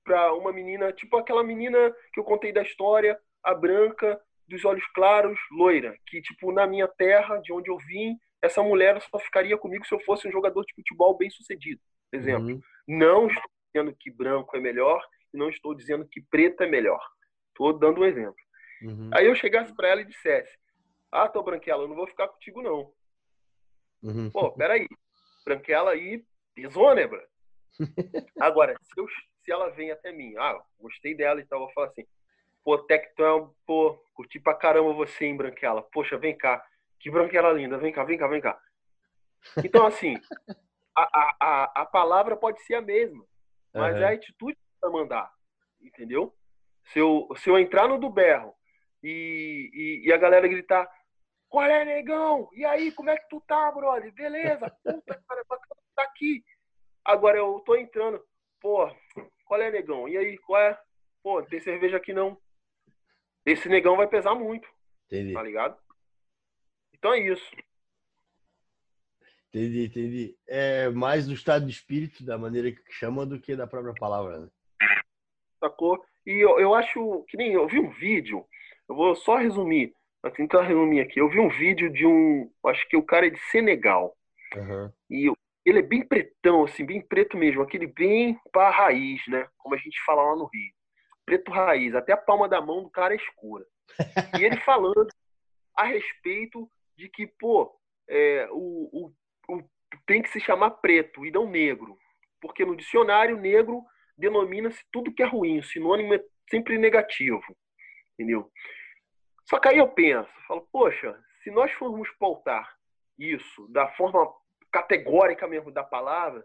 para uma menina, tipo aquela menina que eu contei da história, a branca, dos olhos claros, loira, que tipo na minha terra, de onde eu vim, essa mulher só ficaria comigo se eu fosse um jogador de futebol bem sucedido, exemplo. Uhum. Não estou dizendo que branco é melhor e não estou dizendo que preto é melhor. Estou dando um exemplo. Uhum. Aí eu chegasse para ela e dissesse: Ah, tô branquela, eu não vou ficar contigo não. Uhum. Pô, peraí. Branquela aí pesou, né? Agora, se, eu, se ela vem até mim, ah, gostei dela e tal, eu vou falar assim: Pô, Tecton, pô, curti pra caramba você, hein, Branquela. Poxa, vem cá. Que branquela linda. Vem cá, vem cá, vem cá. Então, assim, a, a, a palavra pode ser a mesma, mas uhum. é a atitude que vai mandar, entendeu? Se eu, se eu entrar no do berro e, e, e, a galera gritar, qual é, negão? E aí, como é que tu tá, brother? Beleza? Puta, cara, bacana tá aqui. Agora eu tô entrando, pô, qual é, negão? E aí, qual é? Pô, tem cerveja aqui não. Esse negão vai pesar muito. Entendi. Tá ligado? Então é isso. Entendi, entendi. É mais do estado de espírito, da maneira que chama, do que da própria palavra, né? Sacou? E eu, eu acho que nem eu vi um vídeo, eu vou só resumir, para tentar resumir aqui. Eu vi um vídeo de um, acho que o cara é de Senegal. Uhum. E ele é bem pretão, assim, bem preto mesmo, aquele bem para raiz, né? Como a gente fala lá no Rio. Preto raiz, até a palma da mão do cara é escura. E ele falando a respeito de que, pô, é, o, o, tem que se chamar preto e não negro. Porque no dicionário, negro denomina-se tudo que é ruim, o sinônimo é sempre negativo. Entendeu? Só que aí eu penso, falo, poxa, se nós formos pautar isso da forma categórica mesmo da palavra,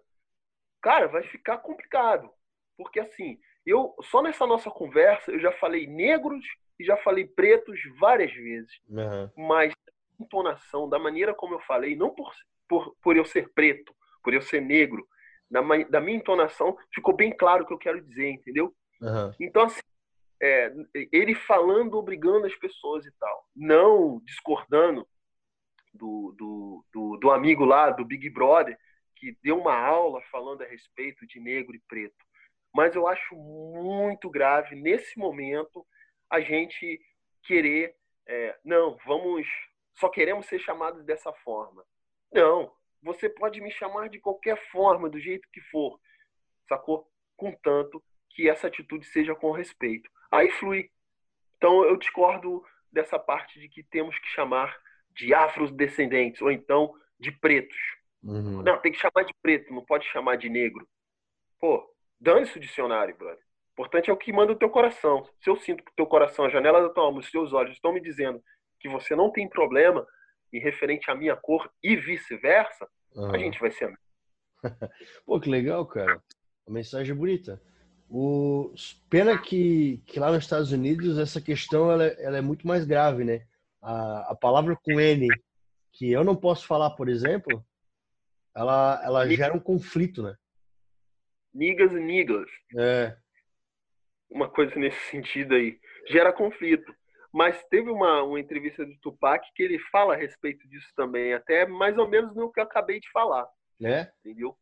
cara, vai ficar complicado. Porque assim, eu só nessa nossa conversa eu já falei negros e já falei pretos várias vezes. Uhum. Mas entonação, da maneira como eu falei, não por, por, por eu ser preto, por eu ser negro, da, da minha entonação, ficou bem claro o que eu quero dizer, entendeu? Uhum. Então, assim, é, ele falando, obrigando as pessoas e tal, não discordando do, do, do, do amigo lá, do Big Brother, que deu uma aula falando a respeito de negro e preto. Mas eu acho muito grave, nesse momento, a gente querer, é, não, vamos só queremos ser chamados dessa forma. Não, você pode me chamar de qualquer forma, do jeito que for, sacou? Contanto que essa atitude seja com respeito. Aí flui. Então eu discordo dessa parte de que temos que chamar de afrodescendentes ou então de pretos. Uhum. Não, tem que chamar de preto, não pode chamar de negro. Pô, dane-se o dicionário, brother. O importante é o que manda o teu coração. Se eu sinto que o teu coração, a janela da tua alma, os teus olhos estão me dizendo que você não tem problema em referente à minha cor e vice-versa, uhum. a gente vai ser. Pô, que legal, cara. A mensagem bonita. O... Pena que, que lá nos Estados Unidos essa questão ela, ela é muito mais grave, né? A, a palavra com N, que eu não posso falar, por exemplo, ela, ela gera um conflito, né? Nigas e nigas. É. Uma coisa nesse sentido aí. Gera conflito. Mas teve uma, uma entrevista do Tupac que ele fala a respeito disso também, até mais ou menos no que eu acabei de falar. Né? Entendeu?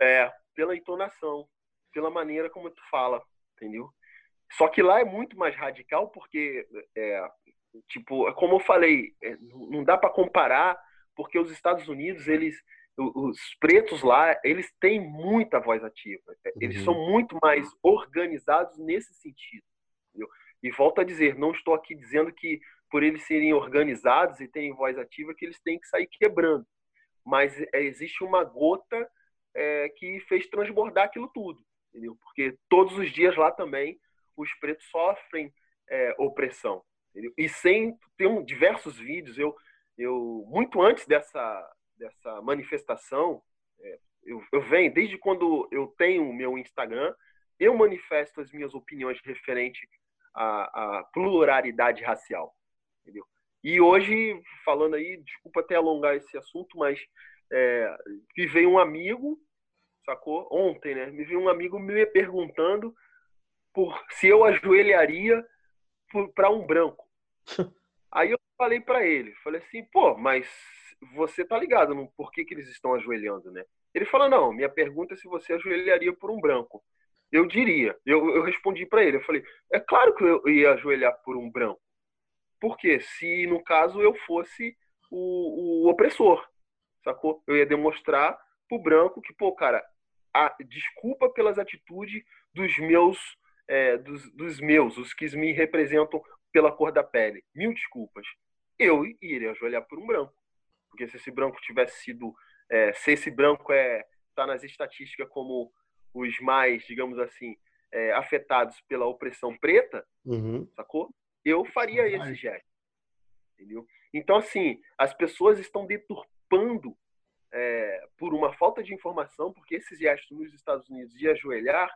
É, pela entonação, pela maneira como tu fala, entendeu? Só que lá é muito mais radical porque, é, tipo, como eu falei, é, não dá para comparar porque os Estados Unidos, eles, os pretos lá, eles têm muita voz ativa. Eles uhum. são muito mais organizados nesse sentido. Entendeu? E volto a dizer, não estou aqui dizendo que por eles serem organizados e terem voz ativa que eles têm que sair quebrando. Mas é, existe uma gota é, que fez transbordar aquilo tudo, entendeu? Porque todos os dias lá também os pretos sofrem é, opressão. Entendeu? E sem tem um, diversos vídeos, eu, eu muito antes dessa dessa manifestação, é, eu, eu venho, desde quando eu tenho o meu Instagram, eu manifesto as minhas opiniões referente à, à pluralidade racial. Entendeu? E hoje, falando aí, desculpa até alongar esse assunto, mas é, me veio um amigo, sacou? Ontem, né? Me veio um amigo me perguntando por se eu ajoelharia para um branco. Aí eu falei para ele, falei assim, pô, mas você tá ligado no por que, que eles estão ajoelhando, né? Ele falou, não, minha pergunta é se você ajoelharia por um branco. Eu diria, eu, eu respondi para ele, eu falei, é claro que eu ia ajoelhar por um branco. Porque se no caso eu fosse o, o opressor, sacou? Eu ia demonstrar pro branco que, pô, cara, a, desculpa pelas atitudes dos meus, é, dos, dos meus, os que me representam pela cor da pele. Mil desculpas. Eu iria ajoelhar por um branco. Porque se esse branco tivesse sido. É, se esse branco é tá nas estatísticas como os mais, digamos assim, é, afetados pela opressão preta, uhum. sacou? Eu faria esse gesto. Entendeu? Então, assim, as pessoas estão deturpando é, por uma falta de informação, porque esses gestos nos Estados Unidos de ajoelhar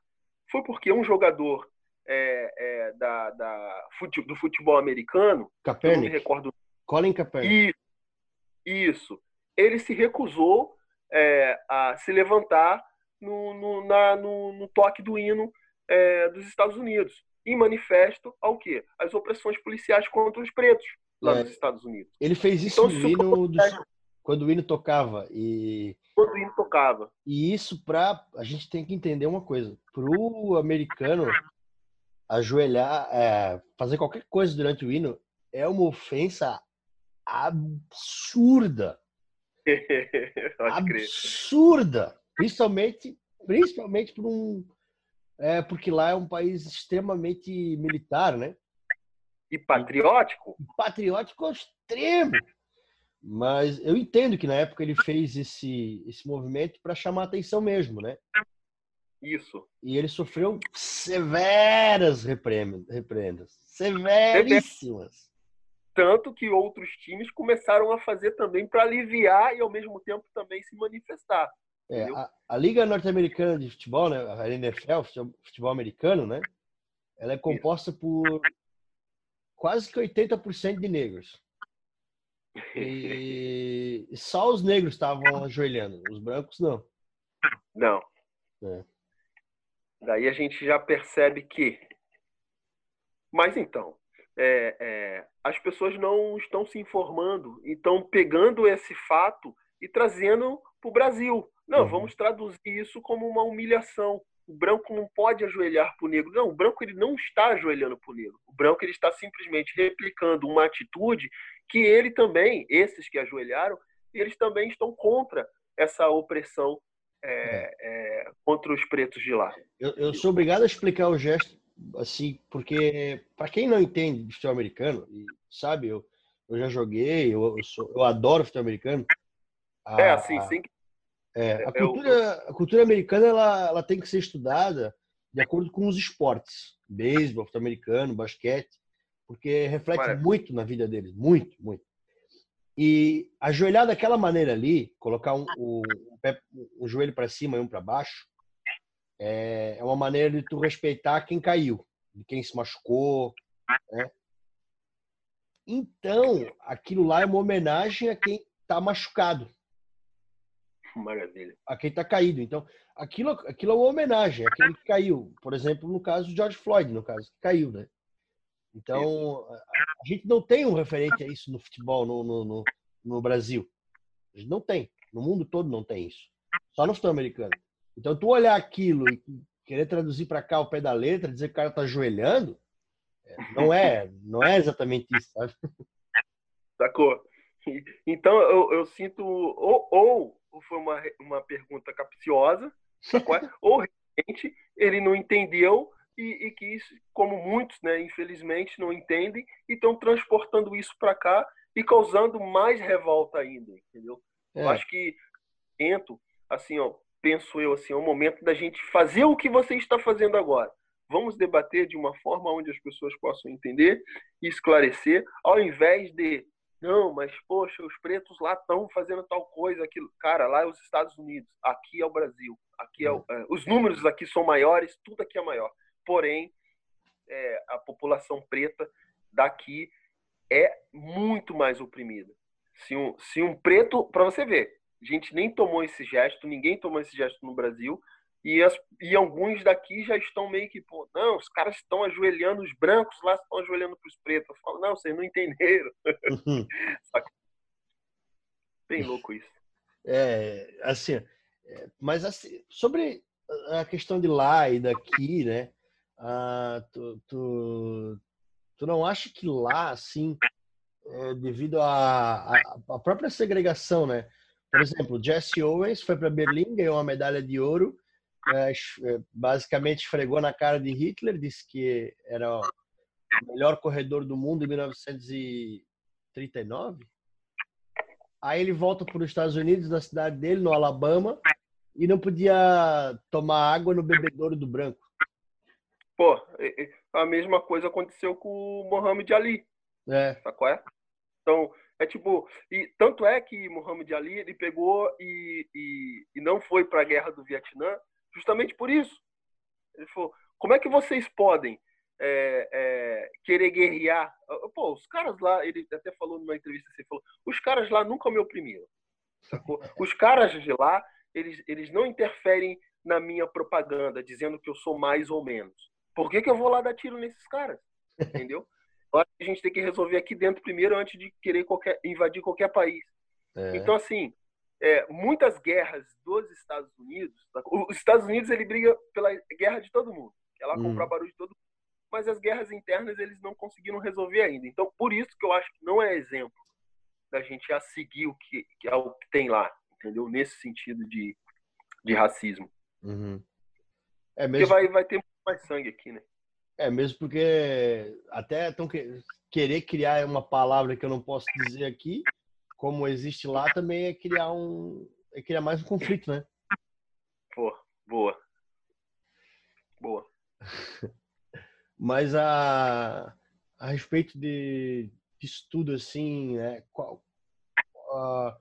foi porque um jogador é, é, da, da do futebol americano, Kaepernick. não me recordo. Colin Kaepernick. Isso, isso. Ele se recusou é, a se levantar no, no, na, no, no toque do hino é, dos Estados Unidos, em manifesto ao quê? As opressões policiais contra os pretos lá é. nos Estados Unidos. Ele fez isso então, no hino dos, quando o hino tocava e quando o hino tocava. E isso para a gente tem que entender uma coisa, pro americano ajoelhar, é, fazer qualquer coisa durante o hino é uma ofensa absurda. absurda. Principalmente, principalmente por um. É, porque lá é um país extremamente militar, né? E patriótico? Patriótico ao extremo. Mas eu entendo que na época ele fez esse, esse movimento para chamar atenção mesmo, né? Isso. E ele sofreu severas repreendas. Severíssimas. Tanto que outros times começaram a fazer também para aliviar e ao mesmo tempo também se manifestar. É, a, a, Liga Norte-Americana de Futebol, né, a NFL, futebol americano, né? Ela é composta Isso. por quase que 80% de negros. E só os negros estavam ajoelhando, os brancos não. Não. É. Daí a gente já percebe que. Mas então, é, é, as pessoas não estão se informando, estão pegando esse fato e trazendo para o Brasil. Não, uhum. vamos traduzir isso como uma humilhação. O branco não pode ajoelhar para o negro. Não, o branco ele não está ajoelhando para o negro. O branco ele está simplesmente replicando uma atitude que ele também, esses que ajoelharam, eles também estão contra essa opressão é, é, é, contra os pretos de lá. Eu, eu, sou obrigado a explicar o gesto assim, porque para quem não entende de futebol americano, sabe, eu, eu já joguei, eu, eu, sou, eu adoro futebol americano. A, é, assim, sim. É, a, cultura, a cultura americana ela, ela tem que ser estudada de acordo com os esportes. Beisebol, futebol americano, basquete, porque reflete Maravilha. muito na vida deles, muito, muito. E ajoelhar daquela maneira ali, colocar um, um, um joelho para cima e um para baixo, é, é uma maneira de tu respeitar quem caiu, de quem se machucou. Né? Então, aquilo lá é uma homenagem a quem está machucado. Maravilha. A quem está caído. Então, aquilo, aquilo é uma homenagem àquele que caiu. Por exemplo, no caso do George Floyd, no caso, que caiu, né? Então, a gente não tem um referente a isso no futebol no, no, no, no Brasil. A gente não tem. No mundo todo não tem isso. Só no futebol americano. Então, tu olhar aquilo e querer traduzir para cá o pé da letra, dizer que o cara tá ajoelhando, é, não é, não é exatamente isso, sabe? Sacou? Então, eu, eu sinto. Ou, ou foi uma, uma pergunta capciosa, ou realmente ele não entendeu e, e, que isso, como muitos, né, infelizmente, não entendem e estão transportando isso para cá e causando mais revolta ainda, entendeu? É. Eu acho que tento, assim, ó, penso eu assim, é o momento da gente fazer o que você está fazendo agora. Vamos debater de uma forma onde as pessoas possam entender e esclarecer, ao invés de Não, mas poxa, os pretos lá estão fazendo tal coisa, aquilo. Cara, lá é os Estados Unidos, aqui é o Brasil, aqui é, o, é os números aqui são maiores, tudo aqui é maior. Porém, é, a população preta daqui é muito mais oprimida. Se um, se um preto, para você ver, a gente nem tomou esse gesto, ninguém tomou esse gesto no Brasil, e, as, e alguns daqui já estão meio que, pô, não, os caras estão ajoelhando, os brancos lá estão ajoelhando para os pretos. Eu falo, não, vocês não entenderam. Uhum. Bem louco isso. É, assim, é, mas assim, sobre a questão de lá e daqui, né? Ah, tu, tu, tu não acha que lá, assim, é, devido à própria segregação, né? Por exemplo, Jesse Owens foi para Berlim, ganhou uma medalha de ouro, basicamente esfregou na cara de Hitler, disse que era o melhor corredor do mundo em 1939. Aí ele volta para os Estados Unidos, na cidade dele, no Alabama, e não podia tomar água no bebedouro do branco. Pô, a mesma coisa aconteceu com o Mohamed Ali. É. Qual é? Então, é tipo, e tanto é que Muhammad Ali ele pegou e, e, e não foi para a guerra do Vietnã justamente por isso. Ele falou: como é que vocês podem é, é, querer guerrear? Pô, os caras lá, ele até falou numa entrevista, assim, falou: os caras lá nunca me oprimiram. Sacou? Os caras de lá, eles, eles não interferem na minha propaganda, dizendo que eu sou mais ou menos. Por que, que eu vou lá dar tiro nesses caras? Entendeu? Eu acho que a gente tem que resolver aqui dentro primeiro antes de querer qualquer, invadir qualquer país. É. Então, assim, é, muitas guerras dos Estados Unidos, os Estados Unidos ele briga pela guerra de todo mundo, que é lá comprar hum. barulho de todo mundo. Mas as guerras internas eles não conseguiram resolver ainda. Então, por isso que eu acho que não é exemplo da gente a seguir o que, que, é o que tem lá, entendeu? Nesse sentido de, de racismo. Uhum. É mesmo... Porque vai, vai ter mais sangue aqui, né? É, mesmo porque até estão que, querer criar uma palavra que eu não posso dizer aqui, como existe lá, também é criar um é criar mais um conflito, né? Boa, boa. Boa. Mas a, a respeito de, de estudo, assim, né, qual, a,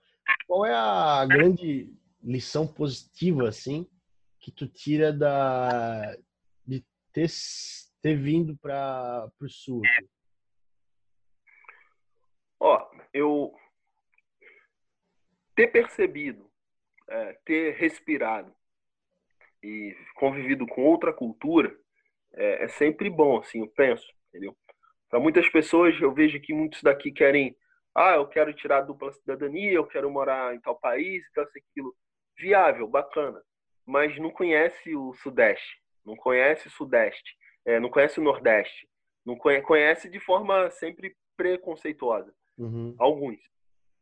qual é a grande lição positiva, assim, que tu tira da, de ter ter vindo para o sul? Ó, eu ter percebido, é, ter respirado e convivido com outra cultura é, é sempre bom, assim, eu penso, entendeu? Para muitas pessoas, eu vejo que muitos daqui querem, ah, eu quero tirar a dupla cidadania, eu quero morar em tal país, tal, aquilo. Viável, bacana, mas não conhece o Sudeste, não conhece o Sudeste é, não conhece o Nordeste, não conhece, conhece de forma sempre preconceituosa. Uhum. Alguns.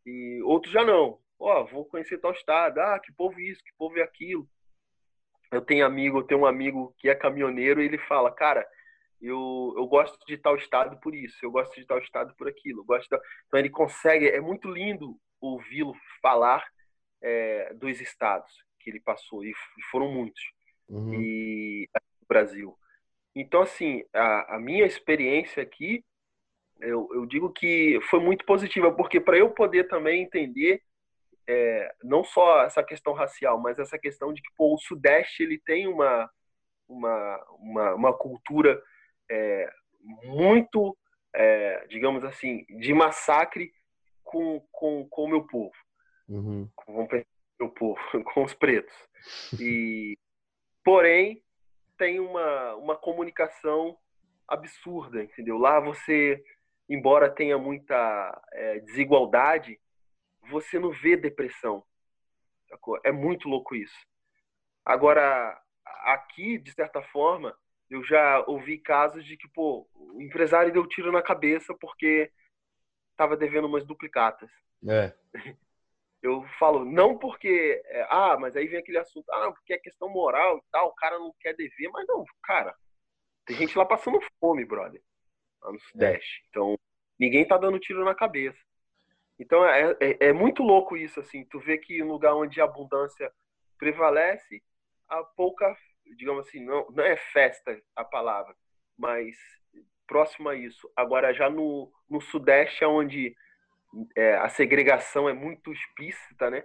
E outros já não. Ó, oh, vou conhecer tal estado. Ah, que povo isso, que povo é aquilo. Eu tenho amigo, eu tenho um amigo que é caminhoneiro e ele fala, cara, eu, eu gosto de tal estado por isso, eu gosto de tal estado por aquilo. Eu gosto de... Então ele consegue, é muito lindo ouvi-lo falar é, dos estados que ele passou, e foram muitos. Uhum. E Brasil. Então, assim, a, a minha experiência aqui, eu, eu, digo que foi muito positiva, porque para eu poder também entender é, não só essa questão racial, mas essa questão de que pô, o Sudeste ele tem uma, uma, uma, uma cultura é, muito, é, digamos assim, de massacre com, com, com o meu povo. Uhum. Com o meu povo, com os pretos. E, porém, tem uma, uma comunicação absurda, entendeu? Lá você, embora tenha muita é, desigualdade, você não vê depressão. Sacou? É muito louco isso. Agora, aqui, de certa forma, eu já ouvi casos de que, pô, o empresário deu tiro na cabeça porque estava devendo umas duplicatas. É. eu falo, não porque, é, ah, mas aí vem aquele assunto, ah, porque é questão moral e tal, o cara não quer dever, mas não, cara, tem gente lá passando fome, brother, lá no Sudeste. É. Então, ninguém tá dando tiro na cabeça. Então, é, é, é, muito louco isso, assim, tu vê que no lugar onde a abundância prevalece, a pouca, digamos assim, não, não é festa a palavra, mas próximo a isso. Agora, já no, no Sudeste, é onde é, a segregação é muito explícita, né?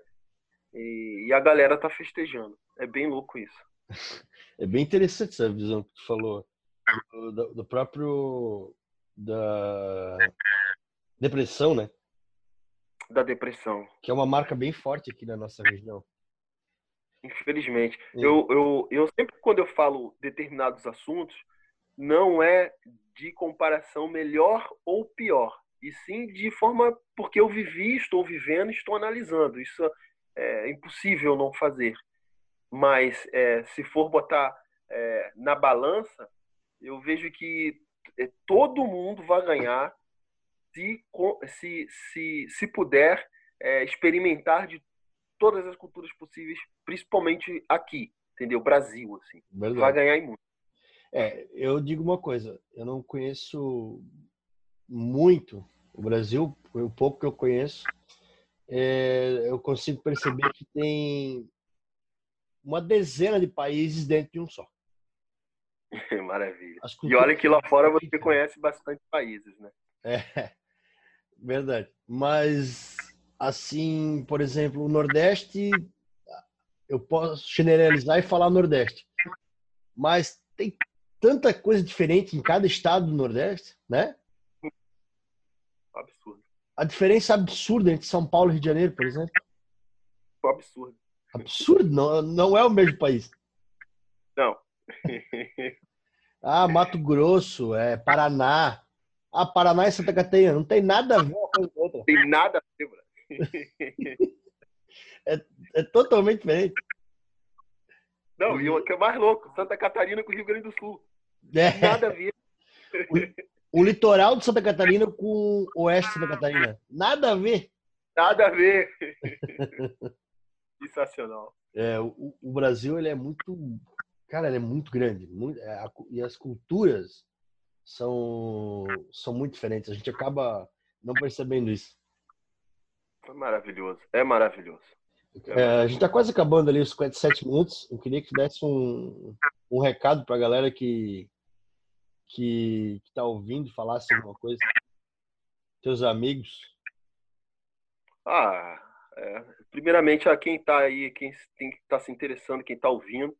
E, e, a galera tá festejando. É bem louco isso. É bem interessante essa visão que tu falou do, do próprio da depressão, né? Da depressão. Que é uma marca bem forte aqui na nossa região. Infelizmente. Eu, eu, eu sempre, quando eu falo determinados assuntos, não é de comparação melhor ou pior, e sim de forma porque eu vivi, estou vivendo, estou analisando. Isso é impossível não fazer. Mas é, se for botar é, na balança, eu vejo que é, todo mundo vai ganhar se, se, se, se puder é, experimentar de todas as culturas possíveis, principalmente aqui, entendeu? Brasil, assim. Verdade. Vai ganhar em muito. É, eu digo uma coisa, eu não conheço muito o Brasil, o pouco que eu conheço, é, eu consigo perceber que tem uma dezena de países dentro de um só. Maravilha. E olha que lá fora você conhece bastante países, né? É, verdade. Mas, assim, por exemplo, o Nordeste, eu posso generalizar e falar Nordeste. Mas tem tanta coisa diferente em cada estado do Nordeste, né? Absurdo. A diferença absurda entre São Paulo e Rio de Janeiro, por exemplo. Absurdo. Absurdo, não, não é o mesmo país. Não. ah, Mato Grosso, é Paraná. Ah, Paraná e Santa Catarina. Não tem nada a ver uma coisa com outra. Tem nada a ver, é, é totalmente diferente. Não, e o que é mais louco, Santa Catarina com o Rio Grande do Sul. É. Nada a ver. O, o, litoral de Santa Catarina com o oeste de Santa Catarina. Nada a ver. Nada a ver. Sensacional. É, o, o, Brasil ele é muito, cara, ele é muito grande, muito, é, a, e as culturas são são muito diferentes. A gente acaba não percebendo isso. É maravilhoso, é maravilhoso. É, a gente está quase acabando ali os 57 minutos. Eu queria que desse um, um recado para a galera que que está ouvindo, falasse alguma coisa. Teus amigos. Ah, é, primeiramente a quem está aí, quem está se interessando, quem está ouvindo,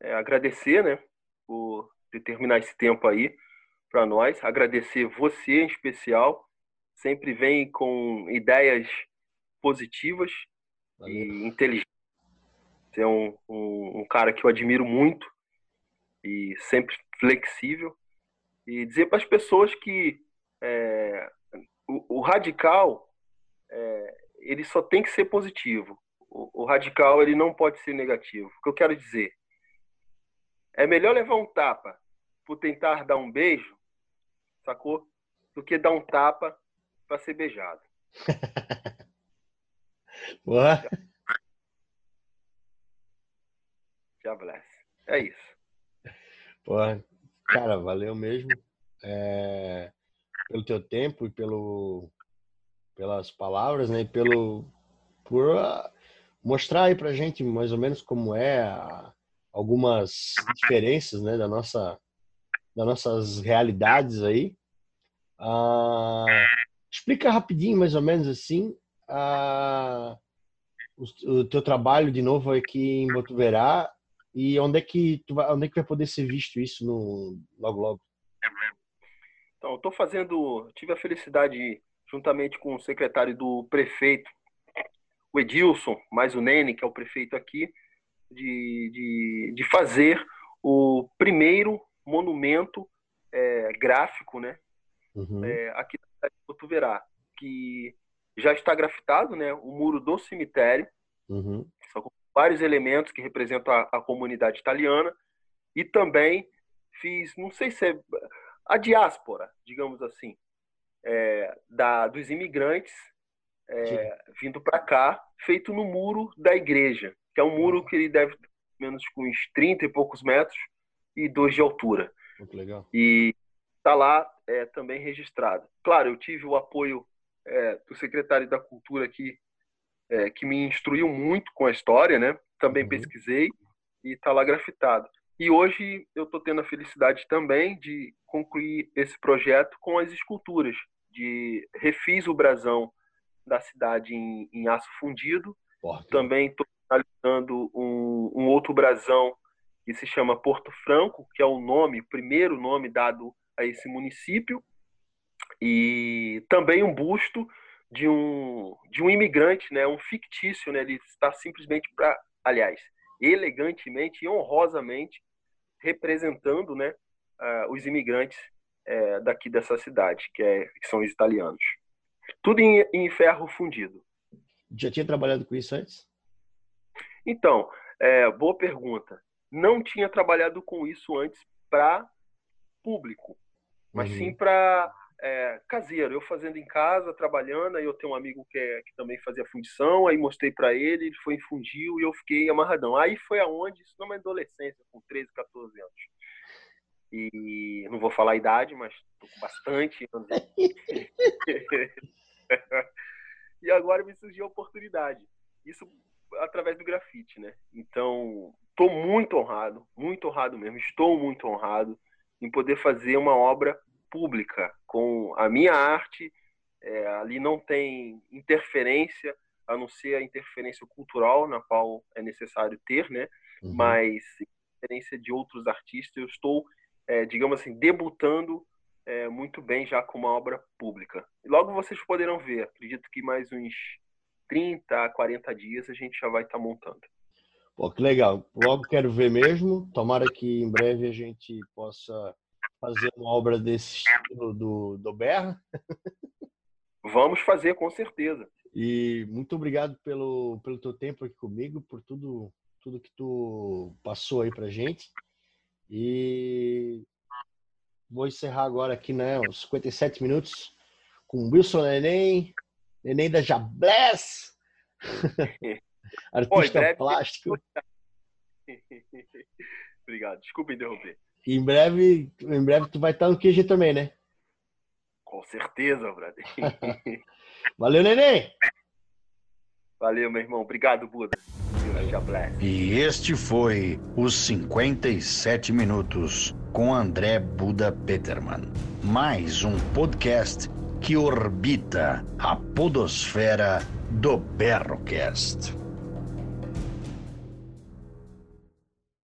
é, agradecer, né, por determinar esse tempo aí para nós. Agradecer você em especial. Sempre vem com ideias positivas Valeu. e inteligente. Você é um, um, um, cara que eu admiro muito e sempre flexível. E dizer para as pessoas que é, o, o, radical é, ele só tem que ser positivo. O, o radical ele não pode ser negativo. O que eu quero dizer é melhor levar um tapa por tentar dar um beijo, sacou? Do que dar um tapa para ser beijado. Boa. Já bless. É isso. Pô, cara, valeu mesmo é, pelo teu tempo e pelo, pelas palavras, né? E pelo, por uh, mostrar aí pra gente mais ou menos como é a, algumas diferenças, né? Da nossa, das nossas realidades aí. Uh, explica rapidinho, mais ou menos assim, a, o, o, teu trabalho de novo aqui em Botuverá e onde é que tu vai, onde é que vai poder ser visto isso no logo logo? Então, estou fazendo, tive a felicidade juntamente com o secretário do prefeito, o Edilson, mais o Nene, que é o prefeito aqui, de, de, de fazer o primeiro monumento é, gráfico, né, uhum. é, aqui na cidade que já está grafitado, né? O muro do cemitério. Uhum. São vários elementos que representam a, a, comunidade italiana. E também fiz, não sei se é a diáspora, digamos assim, é, da, dos imigrantes é, vindo para cá, feito no muro da igreja, que é um muro que ele deve menos com uns 30 e poucos metros e dois de altura. Muito legal. E está lá é, também registrado. Claro, eu tive o apoio é, do secretário da Cultura aqui, é, que me instruiu muito com a história, né? Também uhum. pesquisei e está lá grafitado. E hoje eu estou tendo a felicidade também de concluir esse projeto com as esculturas, de refiz o brasão da cidade em, em aço fundido. Porto. Também estou finalizando um, um outro brasão que se chama Porto Franco, que é o nome, o primeiro nome dado a esse município, e também um busto de um, de um imigrante, né, um fictício, né, ele está simplesmente para, aliás, elegantemente e honrosamente representando, né, uh, os imigrantes uh, daqui dessa cidade, que, é, que são os italianos. Tudo em, em, ferro fundido. Já tinha trabalhado com isso antes? Então, é, boa pergunta. Não tinha trabalhado com isso antes para público, mas uhum. sim para é, caseiro, eu fazendo em casa, trabalhando, aí eu tenho um amigo que, é, que também fazia fundição, aí mostrei para ele, ele foi em fundiu e eu fiquei amarradão. Aí foi aonde, isso numa adolescência, com 13, 14 anos. E não vou falar a idade, mas tô com bastante anos. e agora me surgiu a oportunidade. Isso através do grafite, né? Então, tô muito honrado, muito honrado mesmo, estou muito honrado em poder fazer uma obra pública com a minha arte. É, ali não tem interferência, a não ser a interferência cultural, na qual é necessário ter, né? Uhum. Mas interferência de outros artistas, eu estou, é, digamos assim, debutando é, muito bem já com uma obra pública. E logo vocês poderão ver, acredito que mais uns 30 a 40 dias a gente já vai estar tá montando. Pô, que legal. Logo quero ver mesmo. Tomara que em breve a gente possa fazer uma obra desse estilo do, do Berra. Vamos fazer, com certeza. E muito obrigado pelo, pelo teu tempo aqui comigo, por tudo, tudo que tu passou aí pra gente. E vou encerrar agora aqui, né, uns 57 minutos com Wilson Neném, Neném da Jablés, artista Oi, plástico. Obrigado, desculpa interromper. Em breve, em breve tu vai estar no QG também, né? Com certeza, brother. Valeu, neném! Valeu, meu irmão. Obrigado, Buda. E este foi os 57 minutos com André Buda Peterman. Mais um podcast que orbita a podosfera do Berrocast.